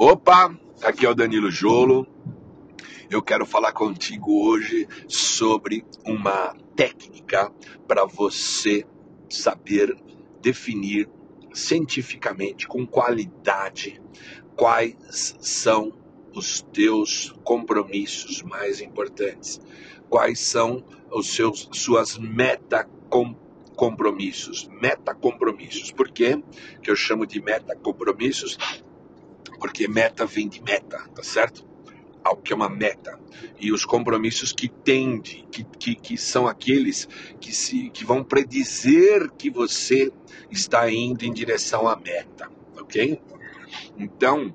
Opa, aqui é o Danilo Jolo. Eu quero falar contigo hoje sobre uma técnica para você saber definir cientificamente, com qualidade, quais são os teus compromissos mais importantes, quais são os seus suas meta compromissos, meta compromissos. Por quê? Que eu chamo de meta compromissos porque meta vem de meta, tá certo? Algo que é uma meta. E os compromissos que tende, que, que, que são aqueles que, se, que vão predizer que você está indo em direção à meta, ok? Então,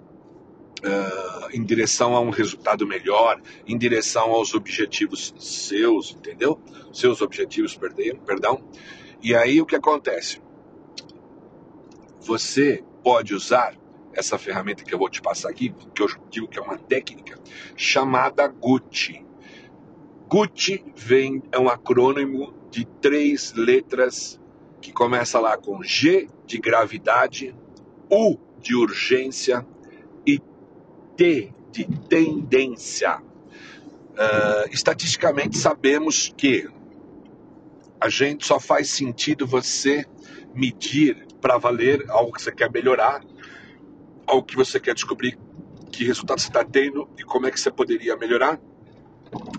Uh, em direção a um resultado melhor, em direção aos objetivos seus, entendeu? Seus objetivos, perdão. E aí o que acontece? Você pode usar essa ferramenta que eu vou te passar aqui, que eu digo que é uma técnica, chamada GUT. GUT vem, é um acrônimo de três letras que começa lá com G de gravidade, U de urgência e T de tendência. Uh, estatisticamente sabemos que a gente só faz sentido você medir para valer algo que você quer melhorar ao que você quer descobrir que resultado você está tendo e como é que você poderia melhorar,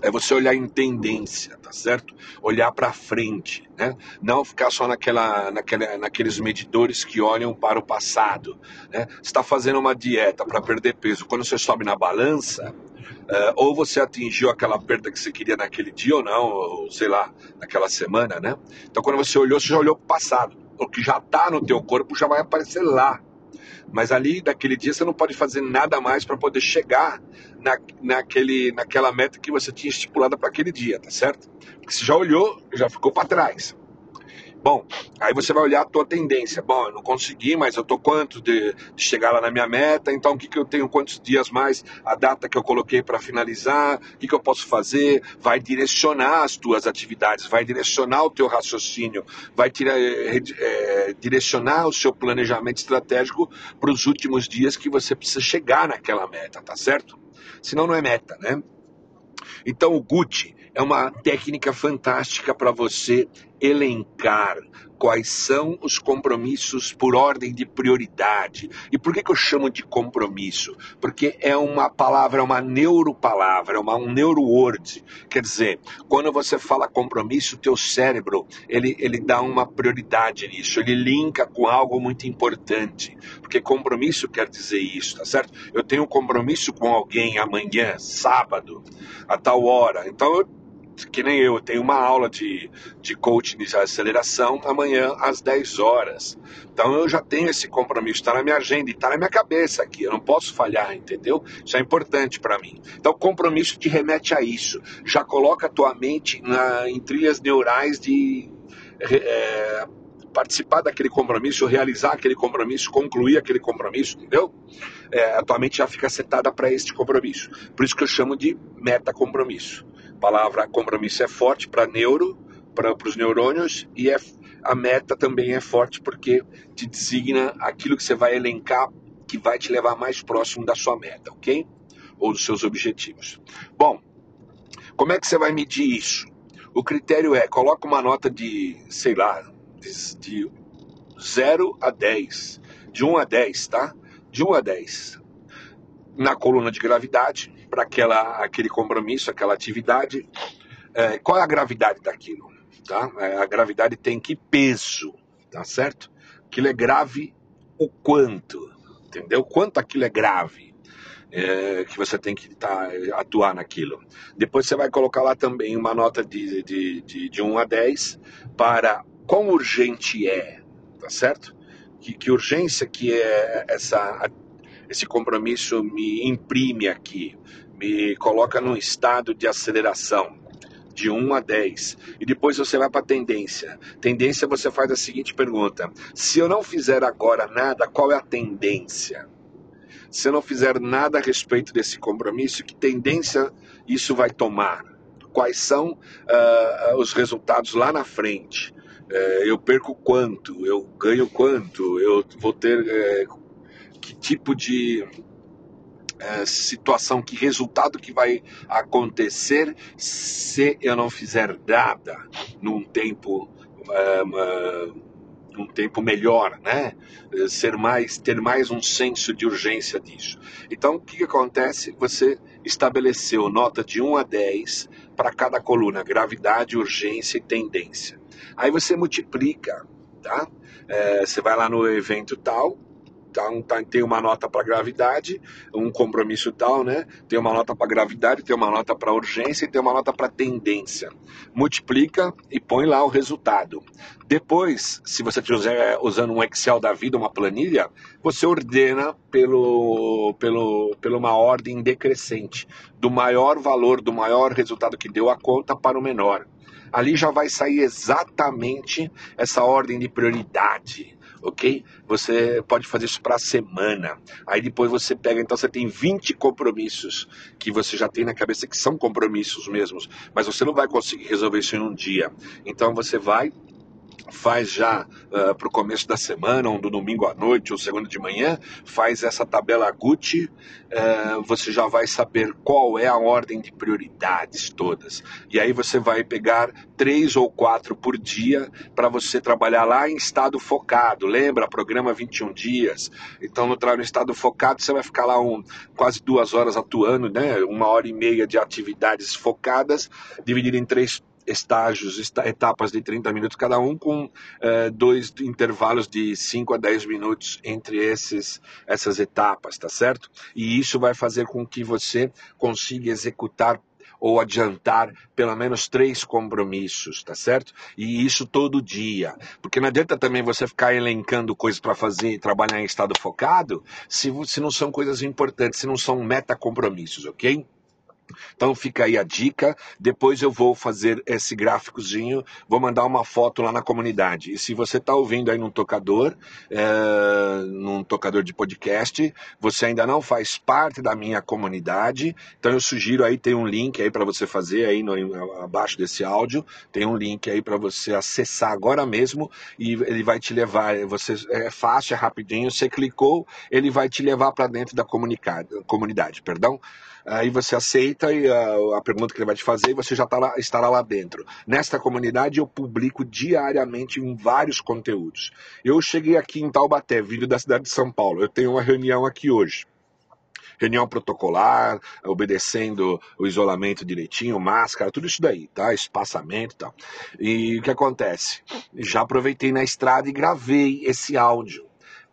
é você olhar em tendência, tá certo? Olhar para frente, né? Não ficar só naquela, naquela, naqueles medidores que olham para o passado, né? Está fazendo uma dieta para perder peso, quando você sobe na balança, uh, ou você atingiu aquela perda que você queria naquele dia ou não, ou sei lá, naquela semana, né? Então quando você olhou, você já olhou para o passado. O que já está no teu corpo já vai aparecer lá, mas ali, naquele dia, você não pode fazer nada mais para poder chegar na, naquele, naquela meta que você tinha estipulada para aquele dia, tá certo? Porque você já olhou, já ficou para trás. Bom, aí você vai olhar a tua tendência. Bom, eu não consegui, mas eu tô quanto de, chegar lá na minha meta, então o que, que eu tenho, quantos dias mais, a data que eu coloquei para finalizar, o que, que eu posso fazer, vai direcionar as tuas atividades, vai direcionar o teu raciocínio, vai tira, é, é, direcionar o seu planejamento estratégico para os últimos dias que você precisa chegar naquela meta, tá certo? Senão não é meta, né? Então o Gucci é uma técnica fantástica para você elencar quais são os compromissos por ordem de prioridade. E por que, que eu chamo de compromisso? Porque é uma palavra, é uma neuropalavra, é uma, um neuroword. Quer dizer, quando você fala compromisso, o teu cérebro, ele, ele dá uma prioridade nisso, ele linka com algo muito importante. Porque compromisso quer dizer isso, tá certo? Eu tenho um compromisso com alguém amanhã, sábado, a tal hora. Então eu que nem eu, tenho uma aula de, de coaching de aceleração amanhã às 10 horas. Então eu já tenho esse compromisso, está na minha agenda, está na minha cabeça aqui, eu não posso falhar, entendeu? Isso é importante para mim. Então compromisso te remete a isso. Já coloca a tua mente na, em trilhas neurais de é, participar daquele compromisso, realizar aquele compromisso, concluir aquele compromisso, entendeu? É, a tua mente já fica setada para este compromisso. Por isso que eu chamo de meta compromisso. Palavra compromisso é forte para neuro, para os neurônios, e é, a meta também é forte porque te designa aquilo que você vai elencar que vai te levar mais próximo da sua meta, ok? Ou dos seus objetivos. Bom, como é que você vai medir isso? O critério é, coloca uma nota de, sei lá, de, de 0 a 10. De 1 a 10, tá? De 1 a 10. Na coluna de gravidade, para aquele compromisso, aquela atividade. É, qual é a gravidade daquilo? Tá? É, a gravidade tem que peso, tá certo? Aquilo é grave o quanto, entendeu? Quanto aquilo é grave. É, que você tem que tá, atuar naquilo. Depois você vai colocar lá também uma nota de, de, de, de 1 a 10 para quão urgente é, tá certo? Que, que urgência que é essa, esse compromisso me imprime aqui, me coloca num estado de aceleração de 1 a 10. E depois você vai para tendência. Tendência você faz a seguinte pergunta: se eu não fizer agora nada, qual é a tendência? Se eu não fizer nada a respeito desse compromisso, que tendência isso vai tomar? Quais são uh, os resultados lá na frente? é, eu perco quanto, eu ganho quanto, eu vou ter é, que tipo de é, situação, que resultado que vai acontecer se eu não fizer nada num tempo uh, um tempo melhor, né? Ser mais, ter mais um senso de urgência disso. Então, o que, que acontece? Você estabeleceu nota de 1 a 10 para cada coluna, gravidade, urgência e tendência. Aí você multiplica, tá? É, você vai lá no evento tal, então tá, tem uma nota para gravidade, um compromisso tal, né? Tem uma nota para gravidade, tem uma nota para urgência e tem uma nota para tendência. Multiplica e põe lá o resultado. Depois, se você estiver usando um Excel da vida, uma planilha, você ordena pelo, pelo, pela uma ordem decrescente, do maior valor, do maior resultado que deu a conta para o menor. Ali já vai sair exatamente essa ordem de prioridade ok? Você pode fazer isso para a semana. Aí depois você pega, então você tem 20 compromissos que você já tem na cabeça que são compromissos mesmos, mas você não vai conseguir resolver isso em um dia. Então você vai faz já uh, ah, para o começo da semana, ou do domingo à noite, ou segunda de manhã, faz essa tabela Gucci, uh, você já vai saber qual é a ordem de prioridades todas. E aí você vai pegar três ou quatro por dia para você trabalhar lá em estado focado. Lembra? Programa 21 dias. Então, no, no estado focado, você vai ficar lá um, quase duas horas atuando, né? uma hora e meia de atividades focadas, dividido em três estágios, etapas de 30 minutos cada um, com uh, dois intervalos de 5 a 10 minutos entre esses, essas etapas, tá certo? E isso vai fazer com que você consiga executar ou adiantar pelo menos três compromissos, tá certo? E isso todo dia. Porque não adianta também você ficar elencando coisas para fazer e trabalhar em estado focado se, se não são coisas importantes, se não são metacompromissos, ok? Então fica aí a dica. Depois eu vou fazer esse gráficozinho, vou mandar uma foto lá na comunidade. E se você está ouvindo aí num tocador, é, num tocador de podcast, você ainda não faz parte da minha comunidade, então eu sugiro aí tem um link aí para você fazer aí no, abaixo desse áudio, tem um link aí para você acessar agora mesmo e ele vai te levar. Você é fácil, é rapidinho. Você clicou, ele vai te levar para dentro da comunidade, perdão. Aí você aceita a, a, pergunta que ele vai te fazer e você já tá lá, estará lá dentro. Nesta comunidade eu publico diariamente em vários conteúdos. Eu cheguei aqui em Taubaté, vindo da cidade de São Paulo. Eu tenho uma reunião aqui hoje reunião protocolar, obedecendo o isolamento direitinho, máscara, tudo isso daí, tá? Espaçamento e tal. E o que acontece? Já aproveitei na estrada e gravei esse áudio.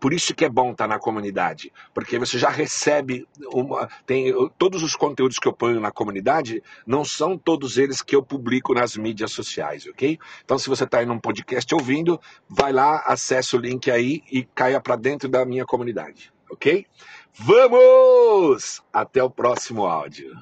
Por isso que é bom estar na comunidade, porque você já recebe uma, tem todos os conteúdos que eu ponho na comunidade, não são todos eles que eu publico nas mídias sociais, ok? Então se você está aí num podcast ouvindo, vai lá, acessa o link aí e caia para dentro da minha comunidade, ok? Vamos! Até o próximo áudio.